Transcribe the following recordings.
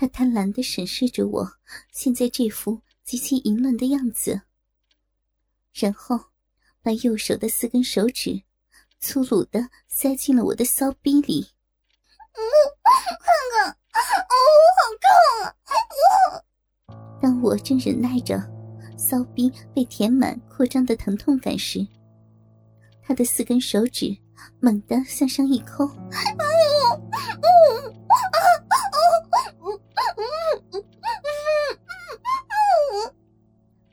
他贪婪的审视着我现在这副极其淫乱的样子，然后把右手的四根手指粗鲁的塞进了我的骚逼里。嗯，看看，哦，好痛啊！当我正忍耐着骚逼被填满扩张的疼痛感时，他的四根手指猛地向上一抠，哎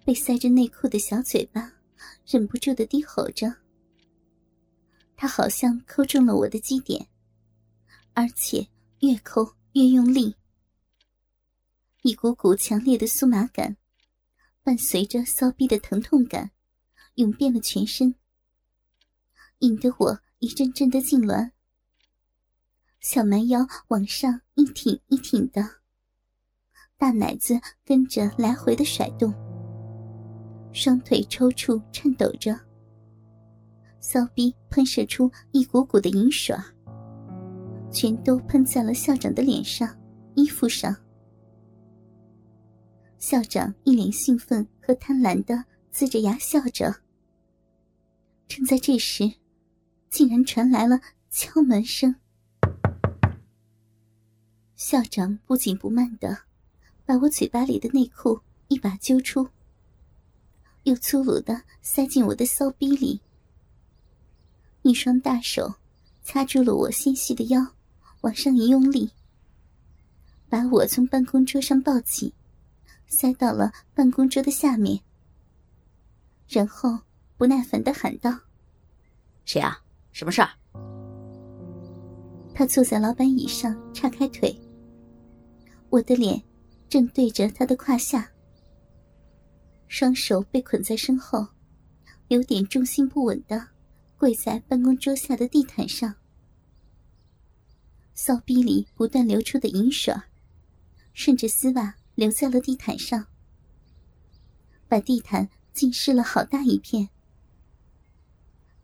被塞着内裤的小嘴巴忍不住的低吼着，他好像抠中了我的基点，而且越抠越用力。一股股强烈的酥麻感，伴随着骚逼的疼痛感，涌遍了全身，引得我一阵阵的痉挛。小蛮腰往上一挺一挺的，大奶子跟着来回的甩动。双腿抽搐颤抖着，骚逼喷射出一股股的银水，全都喷在了校长的脸上、衣服上。校长一脸兴奋和贪婪的呲着牙笑着。正在这时，竟然传来了敲门声。校长不紧不慢的把我嘴巴里的内裤一把揪出。又粗鲁的塞进我的骚逼里，一双大手掐住了我纤细的腰，往上一用力，把我从办公桌上抱起，塞到了办公桌的下面，然后不耐烦的喊道：“谁啊？什么事儿？”他坐在老板椅上，叉开腿，我的脸正对着他的胯下。双手被捆在身后，有点重心不稳的跪在办公桌下的地毯上。骚逼里不断流出的银水，顺着丝袜流在了地毯上，把地毯浸湿了好大一片。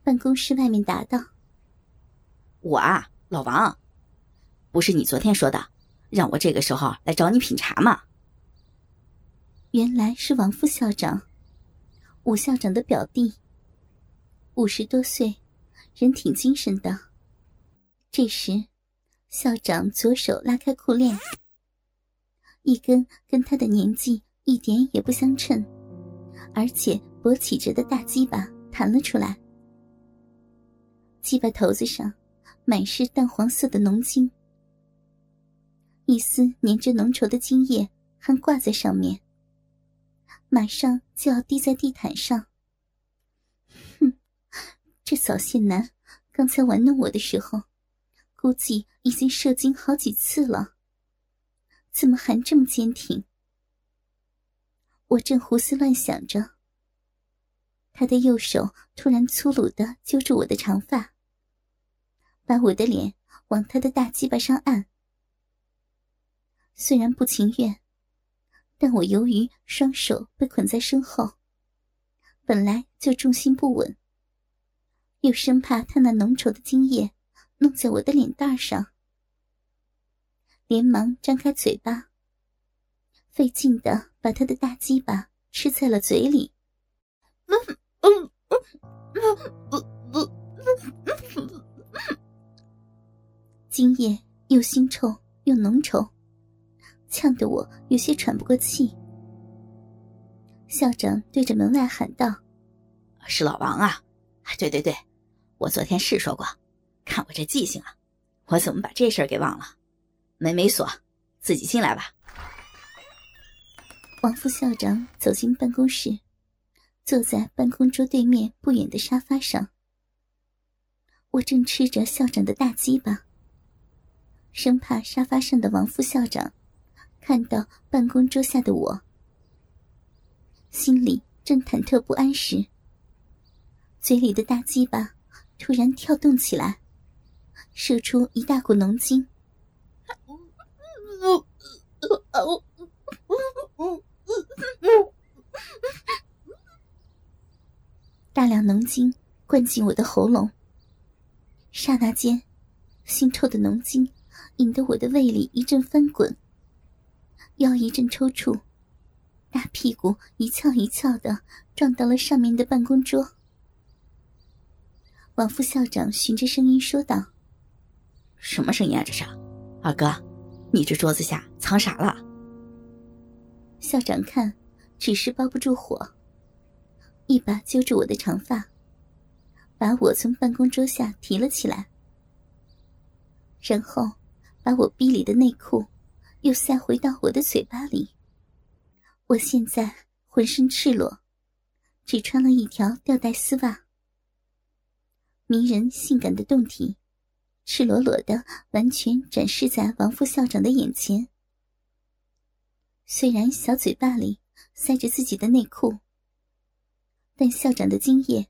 办公室外面答道：“我啊，老王，不是你昨天说的，让我这个时候来找你品茶吗？”原来是王副校长，武校长的表弟。五十多岁，人挺精神的。这时，校长左手拉开裤链，一根跟他的年纪一点也不相称，而且勃起着的大鸡巴弹了出来。鸡巴头子上满是淡黄色的浓精，一丝粘着浓稠的精液还挂在上面。马上就要滴在地毯上。哼，这早泄男刚才玩弄我的时候，估计已经射精好几次了，怎么还这么坚挺？我正胡思乱想着，他的右手突然粗鲁的揪住我的长发，把我的脸往他的大鸡巴上按。虽然不情愿。但我由于双手被捆在身后，本来就重心不稳，又生怕他那浓稠的精液弄在我的脸蛋上，连忙张开嘴巴，费劲的把他的大鸡巴吃在了嘴里。精液又腥臭又浓稠。呛得我有些喘不过气。校长对着门外喊道：“是老王啊！对对对，我昨天是说过，看我这记性啊，我怎么把这事儿给忘了？门没锁，自己进来吧。”王副校长走进办公室，坐在办公桌对面不远的沙发上。我正吃着校长的大鸡巴，生怕沙发上的王副校长。看到办公桌下的我，心里正忐忑不安时，嘴里的大鸡巴突然跳动起来，射出一大股浓精。大量浓精灌进我的喉咙，刹那间，腥臭的浓精引得我的胃里一阵翻滚。腰一阵抽搐，大屁股一翘一翘的撞到了上面的办公桌。王副校长循着声音说道：“什么声音啊？这是，二哥，你这桌子下藏啥了？”校长看，只是包不住火，一把揪住我的长发，把我从办公桌下提了起来，然后把我逼里的内裤又塞回到我的嘴巴里。我现在浑身赤裸，只穿了一条吊带丝袜。迷人性感的胴体，赤裸裸的完全展示在王副校长的眼前。虽然小嘴巴里塞着自己的内裤，但校长的精液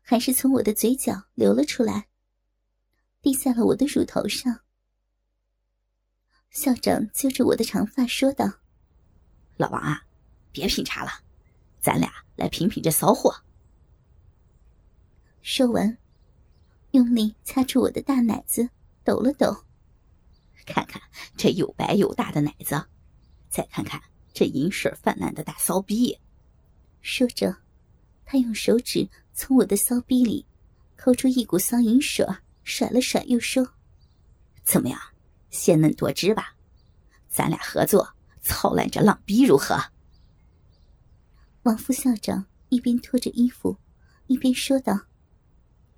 还是从我的嘴角流了出来，滴在了我的乳头上。校长揪着我的长发说道：“老王啊，别品茶了，咱俩来品品这骚货。”说完。用力掐住我的大奶子，抖了抖。看看这又白又大的奶子，再看看这银水泛滥的大骚逼。说着，他用手指从我的骚逼里抠出一股骚银水，甩了甩，又说：“怎么样，鲜嫩多汁吧？咱俩合作操烂这浪逼如何？”王副校长一边脱着衣服，一边说道：“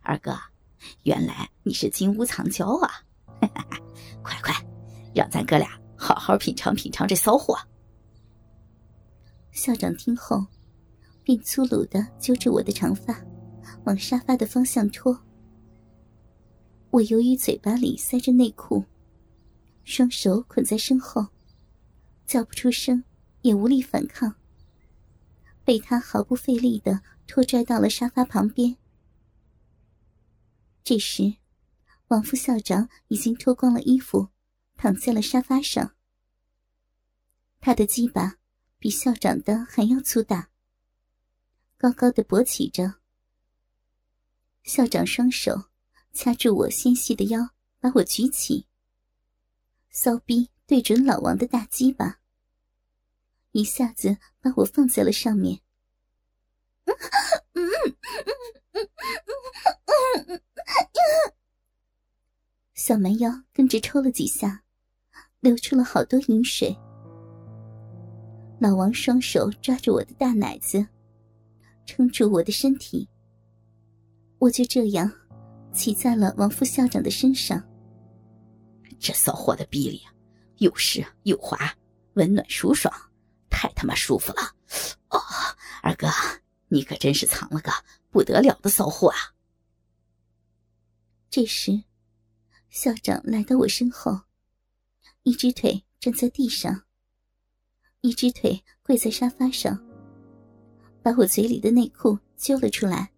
二哥。”原来你是金屋藏娇啊！快快，让咱哥俩好好品尝品尝这骚货。校长听后，便粗鲁的揪着我的长发，往沙发的方向拖。我由于嘴巴里塞着内裤，双手捆在身后，叫不出声，也无力反抗，被他毫不费力的拖拽到了沙发旁边。这时，王副校长已经脱光了衣服，躺在了沙发上。他的鸡巴比校长的还要粗大，高高的勃起着。校长双手掐住我纤细的腰，把我举起，骚逼对准老王的大鸡巴，一下子把我放在了上面。小蛮腰跟着抽了几下，流出了好多饮水。老王双手抓住我的大奶子，撑住我的身体。我就这样骑在了王副校长的身上。这骚货的逼里又湿又滑，温暖舒爽，太他妈舒服了！哦，二哥，你可真是藏了个不得了的骚货啊！这时，校长来到我身后，一只腿站在地上，一只腿跪在沙发上，把我嘴里的内裤揪了出来。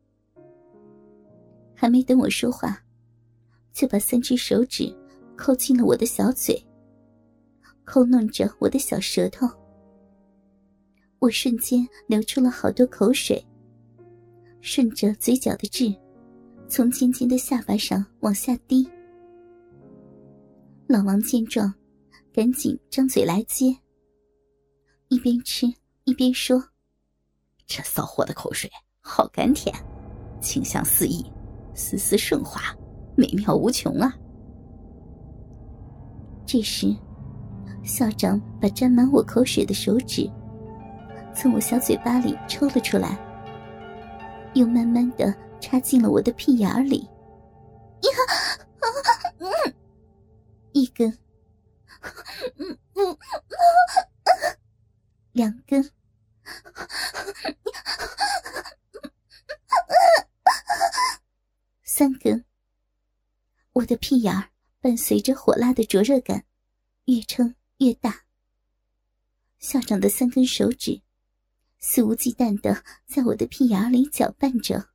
还没等我说话，就把三只手指扣进了我的小嘴，抠弄着我的小舌头。我瞬间流出了好多口水，顺着嘴角的痣。从尖尖的下巴上往下滴，老王见状，赶紧张嘴来接。一边吃一边说：“这骚货的口水好甘甜，清香四溢，丝丝顺滑，美妙无穷啊！”这时，校长把沾满我口水的手指从我小嘴巴里抽了出来，又慢慢的。插进了我的屁眼里，呀，一根，两根，三根。我的屁眼儿伴随着火辣的灼热感，越撑越大。校长的三根手指肆无忌惮的在我的屁眼里搅拌着。